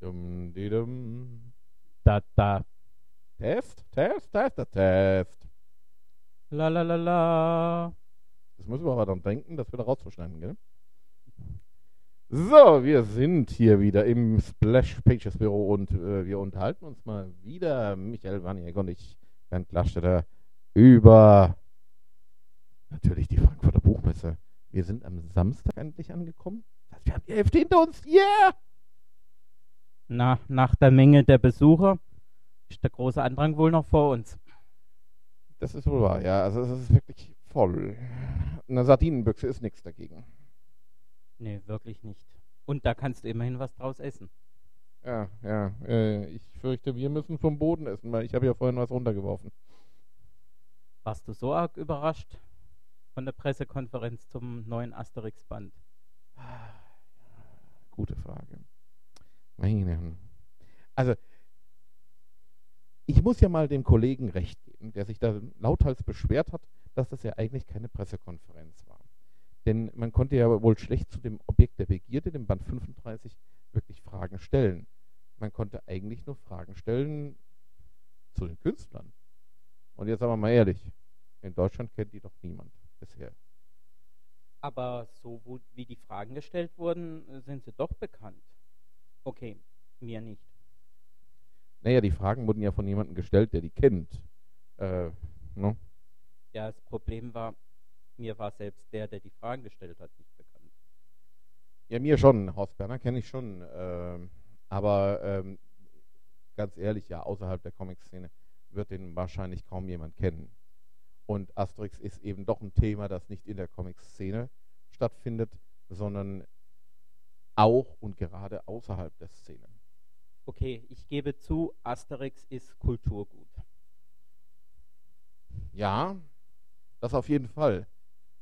Dum, di, dum. Da, da. Test, Test, Test, Test. La, la, la, la. Das müssen wir aber dann denken, das wieder rauszuschneiden, gell? So, wir sind hier wieder im Splash Pages Büro und äh, wir unterhalten uns mal wieder, Michael Waniek und ich, Bernd Glasstetter, über natürlich die Frankfurter Buchmesse. Wir sind am Samstag endlich angekommen. Das heißt, wir haben die Hälfte hinter uns. Yeah! Na, nach der Menge der Besucher ist der große Andrang wohl noch vor uns. Das ist wohl wahr, ja. Also es ist wirklich voll. Eine Sardinenbüchse ist nichts dagegen. Nee, wirklich nicht. Und da kannst du immerhin was draus essen. Ja, ja. Äh, ich fürchte, wir müssen vom Boden essen, weil ich habe ja vorhin was runtergeworfen. Warst du so arg überrascht von der Pressekonferenz zum neuen Asterix-Band? Gute Frage. Also, ich muss ja mal dem Kollegen recht geben, der sich da lauthals beschwert hat, dass das ja eigentlich keine Pressekonferenz war. Denn man konnte ja wohl schlecht zu dem Objekt der Begierde, dem Band 35, wirklich Fragen stellen. Man konnte eigentlich nur Fragen stellen zu den Künstlern. Und jetzt sagen wir mal ehrlich, in Deutschland kennt die doch niemand bisher. Aber so wie die Fragen gestellt wurden, sind sie doch bekannt. Okay, mir nicht. Naja, die Fragen wurden ja von jemandem gestellt, der die kennt. Äh, ne? Ja, das Problem war, mir war selbst der, der die Fragen gestellt hat, nicht bekannt. Ja, mir schon. Horst Berner kenne ich schon. Ähm, aber ähm, ganz ehrlich, ja, außerhalb der Comic-Szene wird den wahrscheinlich kaum jemand kennen. Und Asterix ist eben doch ein Thema, das nicht in der Comic-Szene stattfindet, sondern auch und gerade außerhalb der Szene. Okay, ich gebe zu, Asterix ist Kulturgut. Ja, das auf jeden Fall.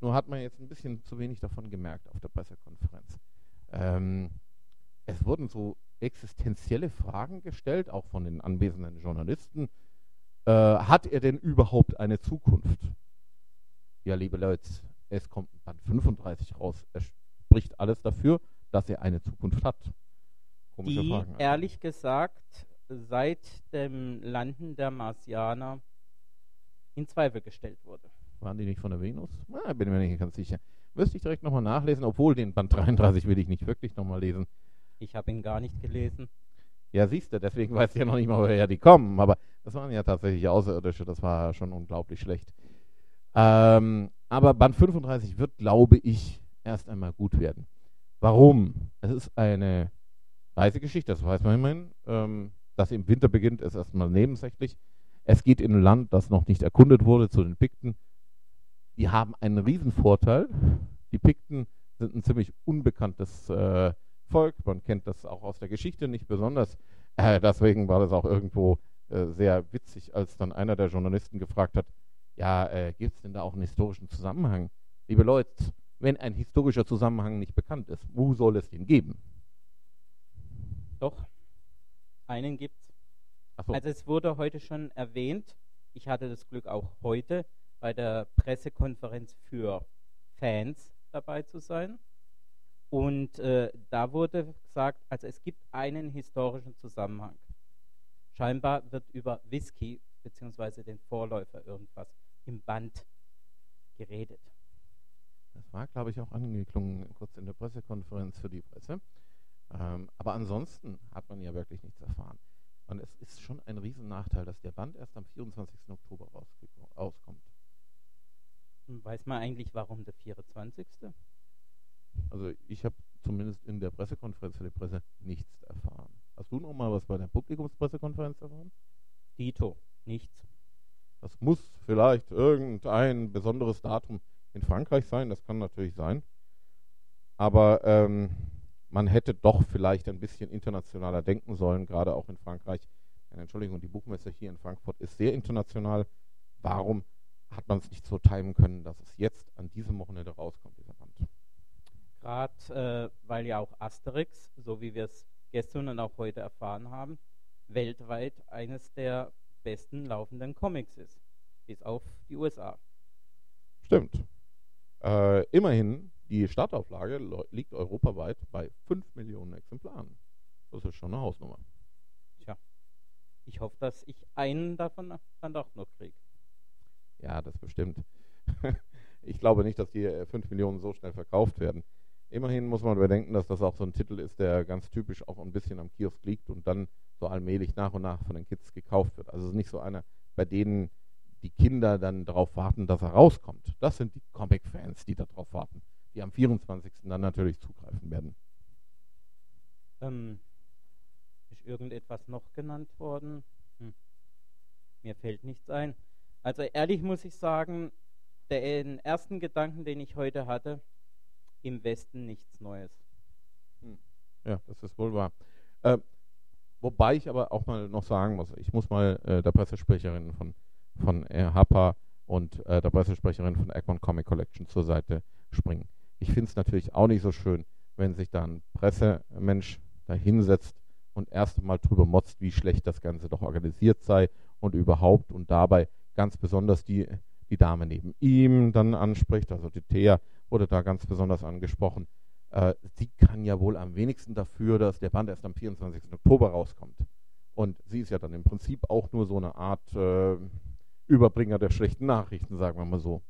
Nur hat man jetzt ein bisschen zu wenig davon gemerkt auf der Pressekonferenz. Ähm, es wurden so existenzielle Fragen gestellt, auch von den anwesenden Journalisten. Äh, hat er denn überhaupt eine Zukunft? Ja, liebe Leute, es kommt Band 35 raus. Es spricht alles dafür, dass er eine Zukunft hat. Komische Die, Fragen. Also. ehrlich gesagt, seit dem Landen der Marsianer in Zweifel gestellt wurde. Waren die nicht von der Venus? Ah, bin mir nicht ganz sicher. Müsste ich direkt nochmal nachlesen, obwohl den Band 33 will ich nicht wirklich nochmal lesen. Ich habe ihn gar nicht gelesen. Ja, siehst du, deswegen weiß ich ja noch nicht mal, woher die kommen. Aber das waren ja tatsächlich Außerirdische, das war schon unglaublich schlecht. Ähm, aber Band 35 wird, glaube ich, erst einmal gut werden. Warum? Es ist eine Reisegeschichte, das weiß man immerhin. Ähm, dass im Winter beginnt, ist erstmal nebensächlich. Es geht in ein Land, das noch nicht erkundet wurde, zu den Pikten. Die haben einen Riesenvorteil. Die Pikten sind ein ziemlich unbekanntes äh, Volk. Man kennt das auch aus der Geschichte nicht besonders. Äh, deswegen war das auch irgendwo äh, sehr witzig, als dann einer der Journalisten gefragt hat, ja, äh, gibt es denn da auch einen historischen Zusammenhang? Liebe Leute, wenn ein historischer Zusammenhang nicht bekannt ist, wo soll es den geben? Doch, einen gibt's. So. Also es wurde heute schon erwähnt, ich hatte das Glück auch heute bei der Pressekonferenz für Fans dabei zu sein. Und äh, da wurde gesagt, also es gibt einen historischen Zusammenhang. Scheinbar wird über Whisky bzw. den Vorläufer irgendwas im Band geredet. War, glaube ich, auch angeklungen kurz in der Pressekonferenz für die Presse. Ähm, aber ansonsten hat man ja wirklich nichts erfahren. Und es ist schon ein Riesennachteil, dass der Band erst am 24. Oktober rauskommt. Weiß man eigentlich, warum der 24.? Also ich habe zumindest in der Pressekonferenz für die Presse nichts erfahren. Hast du noch mal was bei der Publikumspressekonferenz erfahren? Dito, nichts. Das muss vielleicht irgendein besonderes Datum in Frankreich sein, das kann natürlich sein. Aber ähm, man hätte doch vielleicht ein bisschen internationaler denken sollen, gerade auch in Frankreich. Entschuldigung, die Buchmesse hier in Frankfurt ist sehr international. Warum hat man es nicht so timen können, dass es jetzt an diesem Wochenende rauskommt, dieser Band? Gerade äh, weil ja auch Asterix, so wie wir es gestern und auch heute erfahren haben, weltweit eines der besten laufenden Comics ist. Bis auf die USA. Stimmt. Äh, immerhin, die Startauflage liegt europaweit bei 5 Millionen Exemplaren. Das ist schon eine Hausnummer. Tja, ich hoffe, dass ich einen davon dann doch noch kriege. Ja, das bestimmt. ich glaube nicht, dass die 5 Millionen so schnell verkauft werden. Immerhin muss man bedenken, dass das auch so ein Titel ist, der ganz typisch auch ein bisschen am Kiosk liegt und dann so allmählich nach und nach von den Kids gekauft wird. Also es ist nicht so einer, bei denen die Kinder dann darauf warten, dass er rauskommt. Das sind die Comic-Fans, die darauf warten, die am 24. dann natürlich zugreifen werden. Ähm, ist irgendetwas noch genannt worden? Hm. Mir fällt nichts ein. Also ehrlich muss ich sagen, den ersten Gedanken, den ich heute hatte, im Westen nichts Neues. Hm. Ja, das ist wohl wahr. Äh, wobei ich aber auch mal noch sagen muss, ich muss mal äh, der Pressesprecherin von, von äh, HAPA und äh, der Pressesprecherin von Egmont Comic Collection zur Seite springen. Ich finde es natürlich auch nicht so schön, wenn sich da ein Pressemensch da hinsetzt und erst einmal drüber motzt, wie schlecht das Ganze doch organisiert sei und überhaupt und dabei ganz besonders die, die Dame neben ihm dann anspricht, also die Thea wurde da ganz besonders angesprochen. Äh, sie kann ja wohl am wenigsten dafür, dass der Band erst am 24. Oktober rauskommt. Und sie ist ja dann im Prinzip auch nur so eine Art äh, Überbringer der schlechten Nachrichten, sagen wir mal so.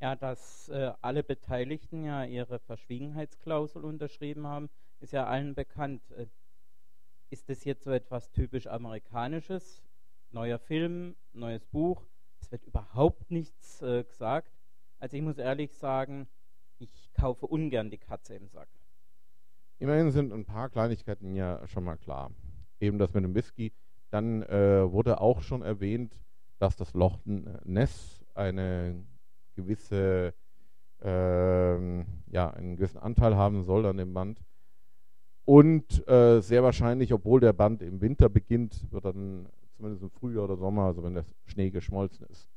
Ja, dass äh, alle Beteiligten ja ihre Verschwiegenheitsklausel unterschrieben haben, ist ja allen bekannt. Äh, ist das jetzt so etwas typisch Amerikanisches? Neuer Film, neues Buch, es wird überhaupt nichts äh, gesagt. Also ich muss ehrlich sagen, ich kaufe ungern die Katze im Sack. Immerhin sind ein paar Kleinigkeiten ja schon mal klar. Eben das mit dem Whisky. Dann äh, wurde auch schon erwähnt, dass das Loch Ness eine gewisse, äh, ja, einen gewissen Anteil haben soll an dem Band. Und äh, sehr wahrscheinlich, obwohl der Band im Winter beginnt, wird dann zumindest im Frühjahr oder Sommer, also wenn der Schnee geschmolzen ist,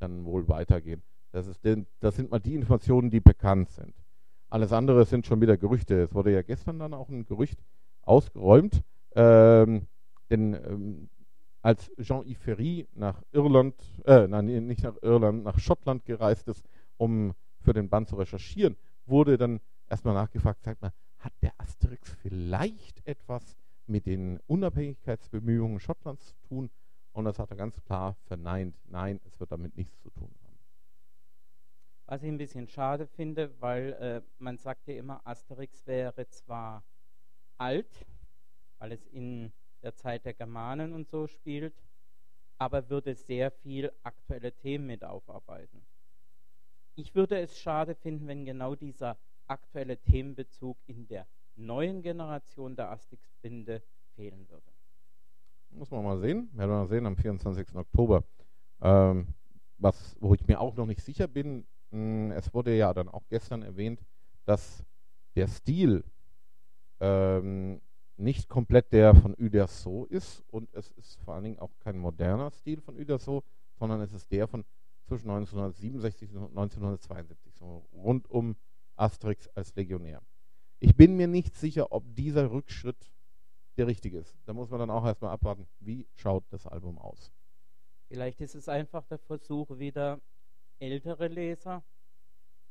dann wohl weitergehen. Das, ist den, das sind mal die Informationen, die bekannt sind. Alles andere sind schon wieder Gerüchte. Es wurde ja gestern dann auch ein Gerücht ausgeräumt, ähm, denn ähm, als Jean-Yves Ferry nach Irland, äh, nein, nicht nach Irland, nach Schottland gereist ist, um für den Band zu recherchieren, wurde dann erstmal nachgefragt, sagt mal, hat der Asterix vielleicht etwas mit den Unabhängigkeitsbemühungen Schottlands zu tun? Und das hat er ganz klar verneint. Nein, es wird damit nichts zu tun haben. Was ich ein bisschen schade finde, weil äh, man sagt ja immer, Asterix wäre zwar alt, weil es in der Zeit der Germanen und so spielt, aber würde sehr viel aktuelle Themen mit aufarbeiten. Ich würde es schade finden, wenn genau dieser aktuelle Themenbezug in der neuen Generation der Asterix-Binde fehlen würde. Muss man mal sehen. Werden wir mal sehen am 24. Oktober. Ähm, was, wo ich mir auch noch nicht sicher bin, hm, es wurde ja dann auch gestern erwähnt, dass der Stil ähm, nicht komplett der von Uderso ist und es ist vor allen Dingen auch kein moderner Stil von Uderso, sondern es ist der von zwischen 1967 und 1972, so rund um Asterix als Legionär. Ich bin mir nicht sicher, ob dieser Rückschritt der richtige ist. Da muss man dann auch erstmal abwarten, wie schaut das Album aus. Vielleicht ist es einfach der Versuch, wieder ältere Leser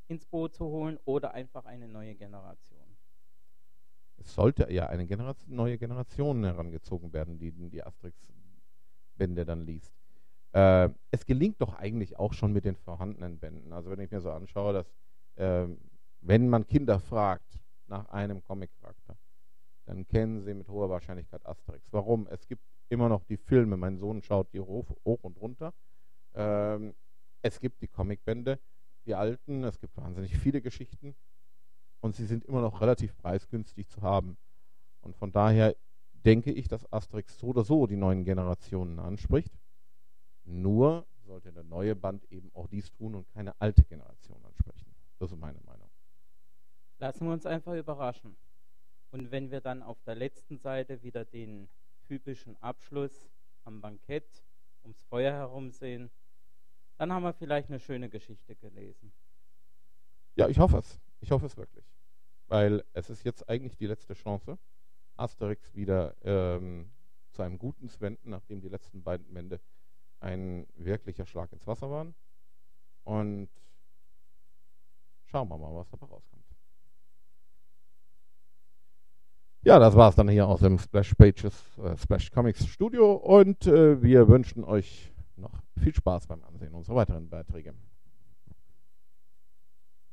ins Boot zu holen oder einfach eine neue Generation? Es sollte ja eine Generation, neue Generation herangezogen werden, die die Asterix-Bände dann liest. Äh, es gelingt doch eigentlich auch schon mit den vorhandenen Bänden. Also wenn ich mir so anschaue, dass äh, wenn man Kinder fragt nach einem Comic-Charakter, dann kennen sie mit hoher Wahrscheinlichkeit Asterix. Warum? Es gibt immer noch die Filme. Mein Sohn schaut die hoch, hoch und runter. Ähm, es gibt die Comicbände, die alten, es gibt wahnsinnig viele Geschichten und sie sind immer noch relativ preisgünstig zu haben. Und von daher denke ich, dass Asterix so oder so die neuen Generationen anspricht. Nur sollte der neue Band eben auch dies tun und keine alte Generation ansprechen. Das ist meine Meinung. Lassen wir uns einfach überraschen. Und wenn wir dann auf der letzten Seite wieder den typischen Abschluss am Bankett ums Feuer herum sehen, dann haben wir vielleicht eine schöne Geschichte gelesen. Ja, ich hoffe es. Ich hoffe es wirklich. Weil es ist jetzt eigentlich die letzte Chance, Asterix wieder ähm, zu einem Guten zu wenden, nachdem die letzten beiden Bände ein wirklicher Schlag ins Wasser waren. Und schauen wir mal, was dabei rauskommt. Ja, das war es dann hier aus dem Splash Pages, äh, Splash Comics Studio und äh, wir wünschen euch noch viel Spaß beim Ansehen unserer weiteren Beiträge.